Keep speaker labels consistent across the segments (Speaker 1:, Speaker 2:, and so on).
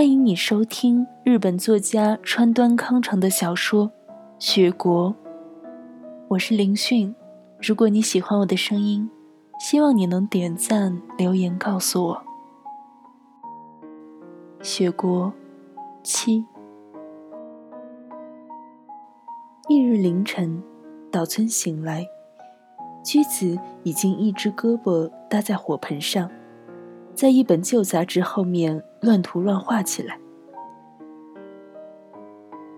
Speaker 1: 欢迎你收听日本作家川端康成的小说《雪国》。我是林迅。如果你喜欢我的声音，希望你能点赞留言告诉我。《雪国》七。翌日凌晨，岛村醒来，居子已经一只胳膊搭在火盆上。在一本旧杂志后面乱涂乱画起来。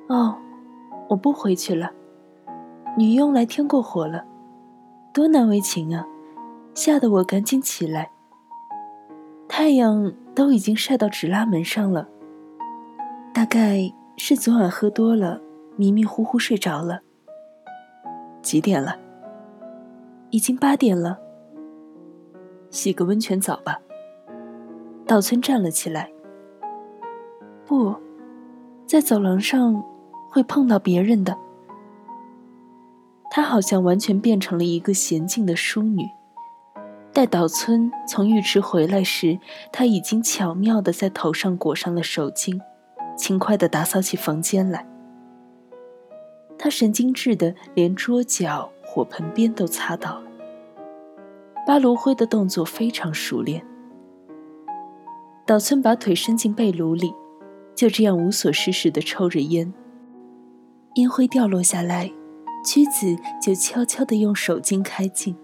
Speaker 1: 哦，我不回去了。女佣来添过火了，多难为情啊！吓得我赶紧起来。太阳都已经晒到纸拉门上了，大概是昨晚喝多了，迷迷糊糊睡着了。几点了？已经八点了。洗个温泉澡吧。岛村站了起来。不，在走廊上会碰到别人的。她好像完全变成了一个娴静的淑女。待岛村从浴池回来时，她已经巧妙地在头上裹上了手巾，轻快地打扫起房间来。她神经质的连桌角、火盆边都擦到了。扒炉灰的动作非常熟练。岛村把腿伸进被炉里，就这样无所事事地抽着烟。烟灰掉落下来，居子就悄悄地用手巾开镜，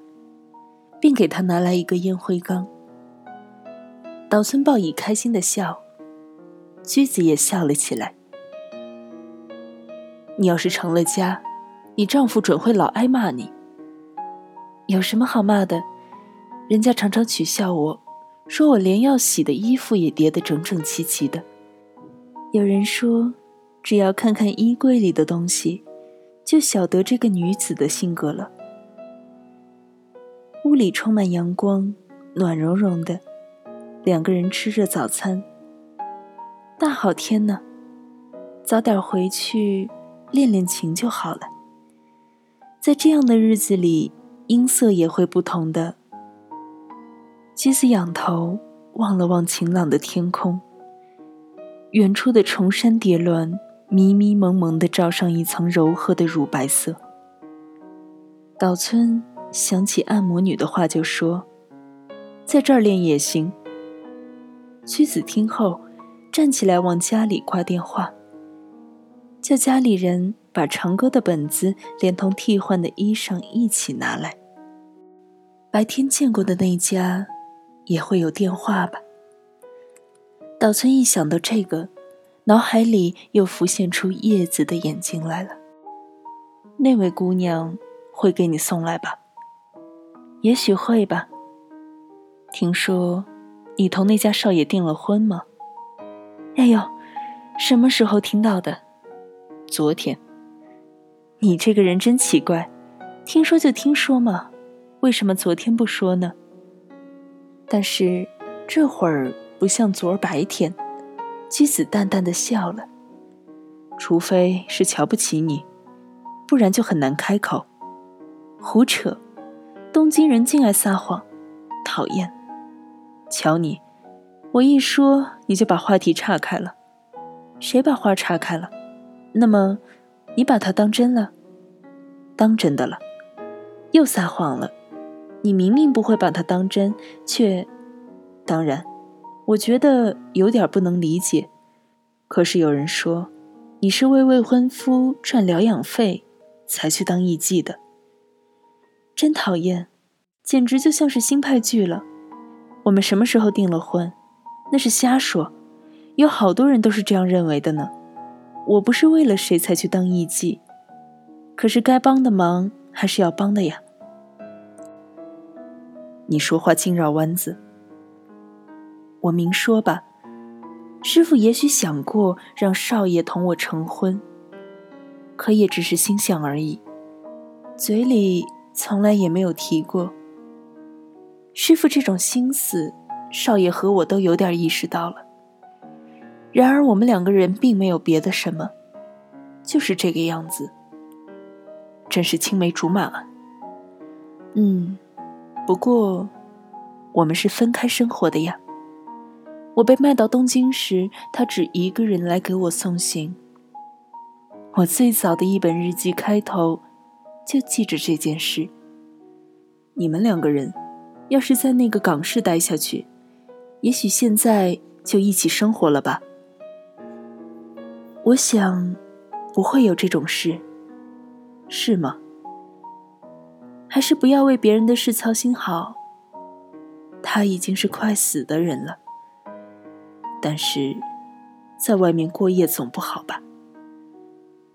Speaker 1: 并给他拿来一个烟灰缸。岛村报以开心的笑，居子也笑了起来。你要是成了家，你丈夫准会老挨骂你。有什么好骂的？人家常常取笑我。说我连要洗的衣服也叠得整整齐齐的。有人说，只要看看衣柜里的东西，就晓得这个女子的性格了。屋里充满阳光，暖融融的，两个人吃着早餐。大好天呢，早点回去练练琴就好了。在这样的日子里，音色也会不同的。妻子仰头望了望晴朗的天空，远处的崇山叠峦迷迷蒙蒙地罩上一层柔和的乳白色。岛村想起按摩女的话，就说：“在这儿练也行。”妻子听后，站起来往家里挂电话，叫家里人把长歌的本子连同替换的衣裳一起拿来。白天见过的那家。也会有电话吧。岛村一想到这个，脑海里又浮现出叶子的眼睛来了。那位姑娘会给你送来吧？也许会吧。听说你同那家少爷订了婚吗？哎呦，什么时候听到的？昨天。你这个人真奇怪，听说就听说嘛，为什么昨天不说呢？但是，这会儿不像昨儿白天。妻子淡淡的笑了。除非是瞧不起你，不然就很难开口。胡扯！东京人竟爱撒谎，讨厌。瞧你，我一说你就把话题岔开了。谁把话岔开了？那么，你把他当真了？当真的了。又撒谎了。你明明不会把他当真，却……当然，我觉得有点不能理解。可是有人说，你是为未婚夫赚疗养费才去当艺妓的，真讨厌，简直就像是新派剧了。我们什么时候订了婚？那是瞎说，有好多人都是这样认为的呢。我不是为了谁才去当艺妓，可是该帮的忙还是要帮的呀。你说话净绕弯子。我明说吧，师傅也许想过让少爷同我成婚，可也只是心想而已，嘴里从来也没有提过。师傅这种心思，少爷和我都有点意识到了。然而我们两个人并没有别的什么，就是这个样子，真是青梅竹马啊。嗯。不过，我们是分开生活的呀。我被卖到东京时，他只一个人来给我送行。我最早的一本日记开头就记着这件事。你们两个人，要是在那个港市待下去，也许现在就一起生活了吧。我想，不会有这种事，是吗？还是不要为别人的事操心好。他已经是快死的人了，但是，在外面过夜总不好吧？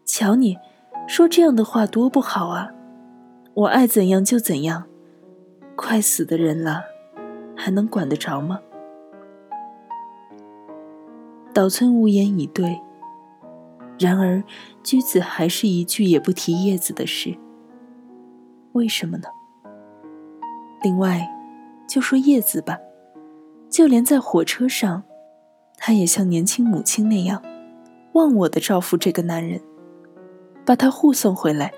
Speaker 1: 瞧你，说这样的话多不好啊！我爱怎样就怎样，快死的人了，还能管得着吗？岛村无言以对，然而居子还是一句也不提叶子的事。为什么呢？另外，就说叶子吧，就连在火车上，他也像年轻母亲那样，忘我的照顾这个男人，把他护送回来。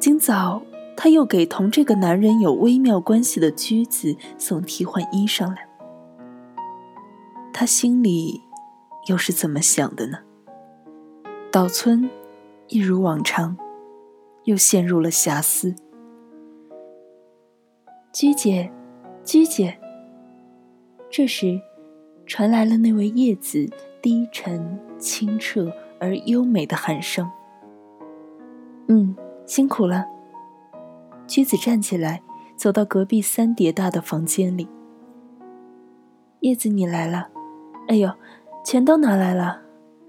Speaker 1: 今早他又给同这个男人有微妙关系的居子送替换衣裳来。他心里又是怎么想的呢？岛村一如往常，又陷入了遐思。鞠姐，鞠姐。这时，传来了那位叶子低沉、清澈而优美的喊声。嗯，辛苦了。鞠子站起来，走到隔壁三叠大的房间里。叶子，你来了。哎呦，钱都拿来了，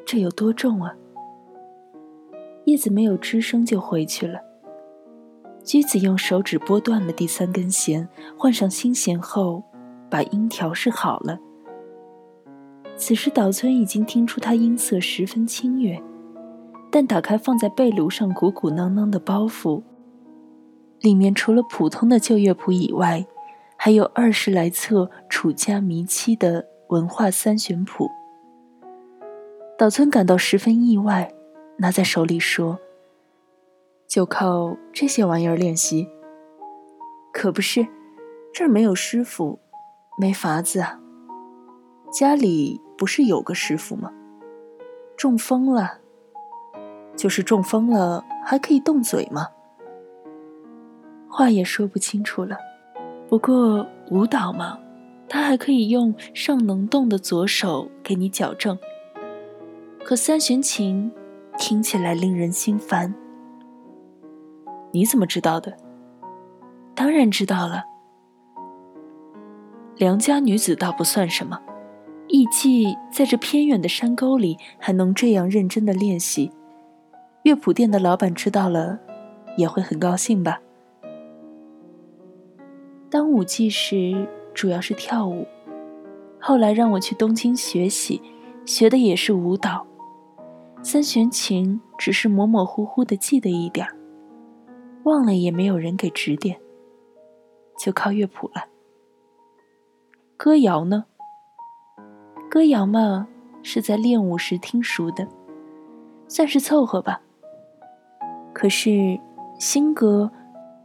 Speaker 1: 这有多重啊？叶子没有吱声，就回去了。居子用手指拨断了第三根弦，换上新弦后，把音调试好了。此时岛村已经听出他音色十分清悦，但打开放在被炉上鼓鼓囊囊的包袱，里面除了普通的旧乐谱以外，还有二十来册楚家弥七的文化三弦谱。岛村感到十分意外，拿在手里说。就靠这些玩意儿练习？可不是，这儿没有师傅，没法子啊。家里不是有个师傅吗？中风了，就是中风了，还可以动嘴吗？话也说不清楚了。不过舞蹈嘛，他还可以用尚能动的左手给你矫正。可三弦琴听起来令人心烦。你怎么知道的？当然知道了。良家女子倒不算什么，艺伎在这偏远的山沟里还能这样认真的练习，乐谱店的老板知道了，也会很高兴吧。当舞伎时主要是跳舞，后来让我去东京学习，学的也是舞蹈，三弦琴只是模模糊糊的记得一点儿。忘了也没有人给指点，就靠乐谱了。歌谣呢？歌谣嘛，是在练舞时听熟的，算是凑合吧。可是新歌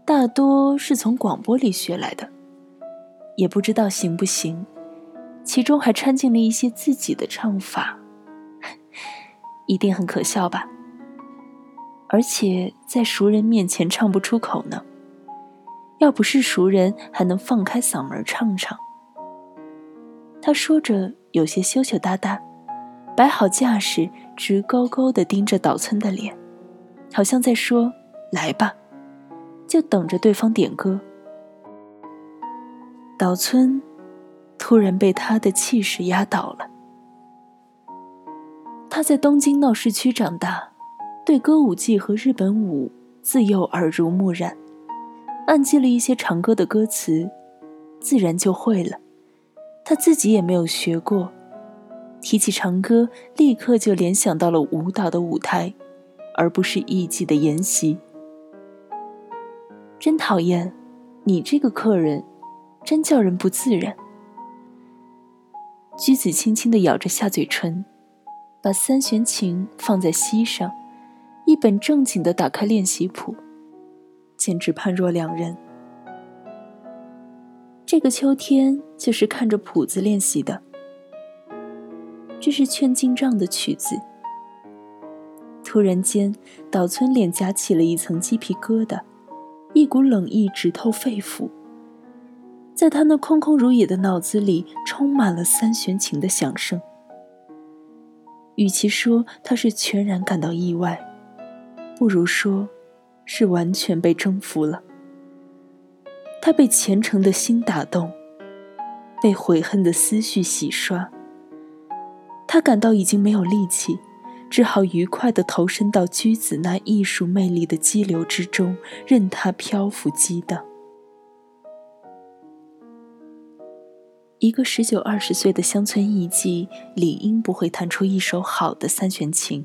Speaker 1: 大多是从广播里学来的，也不知道行不行，其中还掺进了一些自己的唱法，一定很可笑吧。而且在熟人面前唱不出口呢。要不是熟人，还能放开嗓门唱唱。他说着，有些羞羞答答，摆好架势，直勾勾地盯着岛村的脸，好像在说：“来吧，就等着对方点歌。”岛村突然被他的气势压倒了。他在东京闹市区长大。对歌舞伎和日本舞自幼耳濡目染，暗记了一些长歌的歌词，自然就会了。他自己也没有学过，提起长歌，立刻就联想到了舞蹈的舞台，而不是艺伎的研习。真讨厌，你这个客人，真叫人不自然。居子轻轻地咬着下嘴唇，把三弦琴放在膝上。一本正经地打开练习谱，简直判若两人。这个秋天就是看着谱子练习的。这是劝进账的曲子。突然间，岛村脸颊起了一层鸡皮疙瘩，一股冷意直透肺腑。在他那空空如也的脑子里，充满了三弦琴的响声。与其说他是全然感到意外，不如说，是完全被征服了。他被虔诚的心打动，被悔恨的思绪洗刷。他感到已经没有力气，只好愉快地投身到居子那艺术魅力的激流之中，任它漂浮激荡。一个十九二十岁的乡村艺妓，理应不会弹出一手好的三弦琴。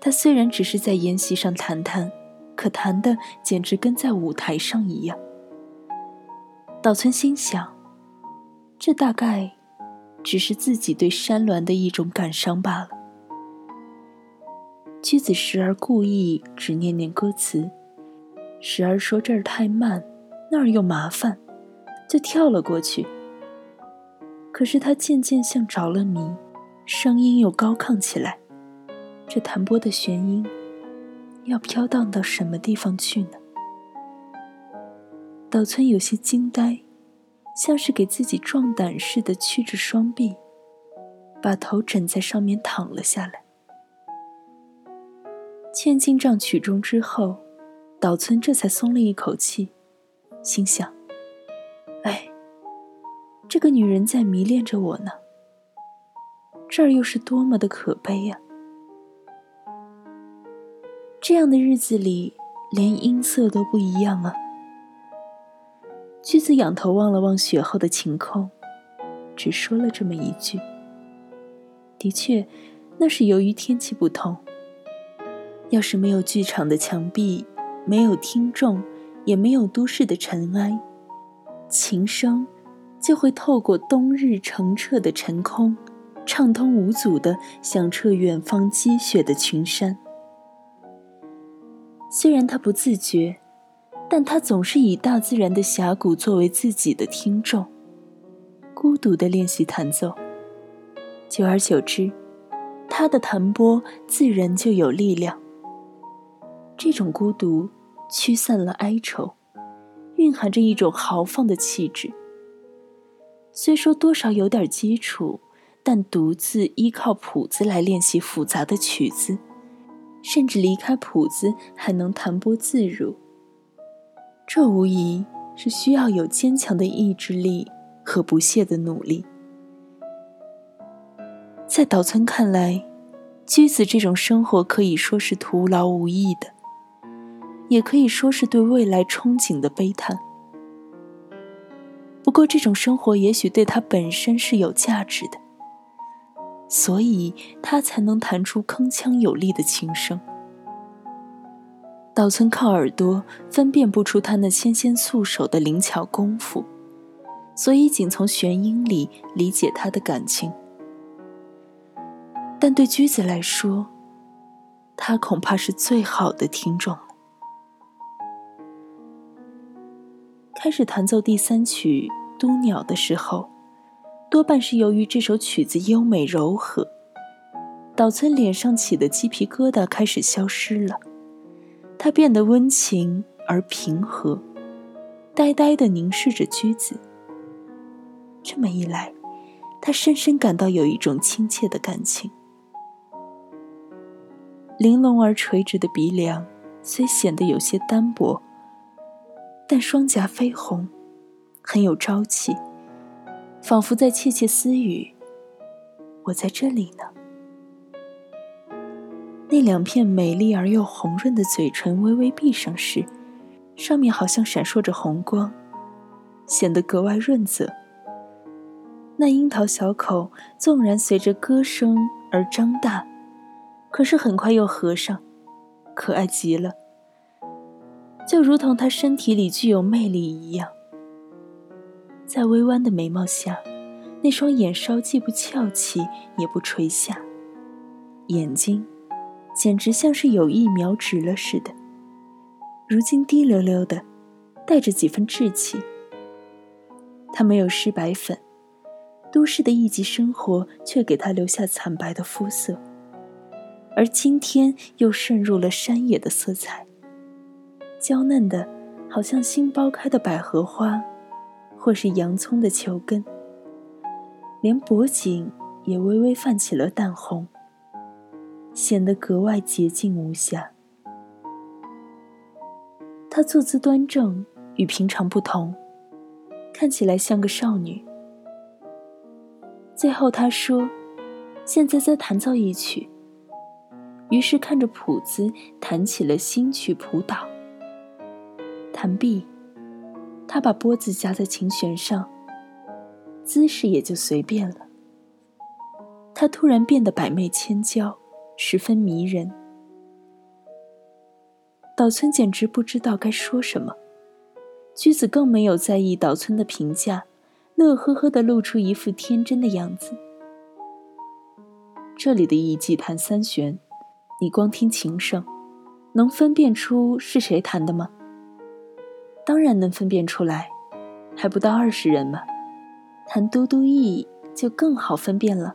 Speaker 1: 他虽然只是在研习上谈谈，可谈的简直跟在舞台上一样。岛村心想，这大概只是自己对山峦的一种感伤罢了。妻子时而故意只念念歌词，时而说这儿太慢，那儿又麻烦，就跳了过去。可是他渐渐像着了迷，声音又高亢起来。这弹拨的弦音，要飘荡到什么地方去呢？岛村有些惊呆，像是给自己壮胆似的，屈着双臂，把头枕在上面躺了下来。千金杖曲终之后，岛村这才松了一口气，心想：“哎，这个女人在迷恋着我呢。这儿又是多么的可悲呀！这样的日子里，连音色都不一样啊。”驹子仰头望了望雪后的晴空，只说了这么一句：“的确，那是由于天气不同。要是没有剧场的墙壁，没有听众，也没有都市的尘埃，琴声就会透过冬日澄澈的晨空，畅通无阻地响彻远方积雪的群山。虽然他不自觉。”但他总是以大自然的峡谷作为自己的听众，孤独地练习弹奏。久而久之，他的弹拨自然就有力量。这种孤独驱散了哀愁，蕴含着一种豪放的气质。虽说多少有点基础，但独自依靠谱子来练习复杂的曲子，甚至离开谱子还能弹拨自如。这无疑是需要有坚强的意志力和不懈的努力。在岛村看来，居子这种生活可以说是徒劳无益的，也可以说是对未来憧憬的悲叹。不过，这种生活也许对他本身是有价值的，所以他才能弹出铿锵有力的琴声。岛村靠耳朵分辨不出他那纤纤素手的灵巧功夫，所以仅从弦音里理解他的感情。但对驹子来说，他恐怕是最好的听众。开始弹奏第三曲《都鸟》的时候，多半是由于这首曲子优美柔和，岛村脸上起的鸡皮疙瘩开始消失了。他变得温情而平和，呆呆地凝视着驹子。这么一来，他深深感到有一种亲切的感情。玲珑而垂直的鼻梁虽显得有些单薄，但双颊绯红，很有朝气，仿佛在窃窃私语：“我在这里呢。”那两片美丽而又红润的嘴唇微微闭上时，上面好像闪烁着红光，显得格外润泽。那樱桃小口纵然随着歌声而张大，可是很快又合上，可爱极了，就如同她身体里具有魅力一样。在微弯的眉毛下，那双眼梢既不翘起，也不垂下，眼睛。简直像是有意瞄直了似的。如今滴溜溜的，带着几分稚气。她没有施白粉，都市的一级生活却给他留下惨白的肤色，而今天又渗入了山野的色彩，娇嫩的，好像新剥开的百合花，或是洋葱的球根，连脖颈也微微泛起了淡红，显得格外洁净无瑕。她坐姿端正，与平常不同，看起来像个少女。最后，他说：“现在再弹奏一曲。”于是看着谱子弹起了新曲谱导。弹毕，他把拨子夹在琴弦上，姿势也就随便了。他突然变得百媚千娇，十分迷人。岛村简直不知道该说什么，居子更没有在意岛村的评价。乐呵呵的露出一副天真的样子。这里的艺伎弹三弦，你光听琴声，能分辨出是谁弹的吗？当然能分辨出来，还不到二十人嘛。弹嘟嘟意就更好分辨了，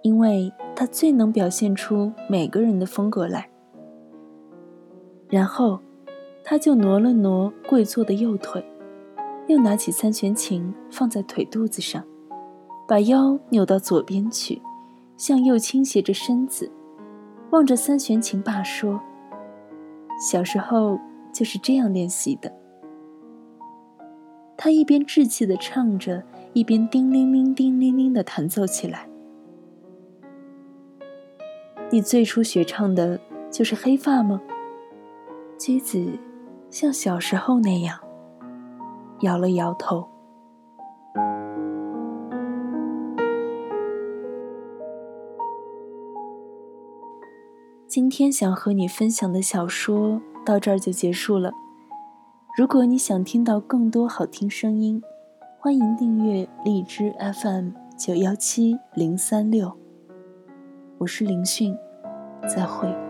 Speaker 1: 因为他最能表现出每个人的风格来。然后，他就挪了挪跪坐的右腿。又拿起三弦琴放在腿肚子上，把腰扭到左边去，向右倾斜着身子，望着三弦琴罢说：“小时候就是这样练习的。”他一边稚气地唱着，一边叮铃铃、叮铃铃地弹奏起来。你最初学唱的就是黑发吗？妻子像小时候那样。摇了摇头。今天想和你分享的小说到这儿就结束了。如果你想听到更多好听声音，欢迎订阅荔枝 FM 九幺七零三六。我是林讯，再会。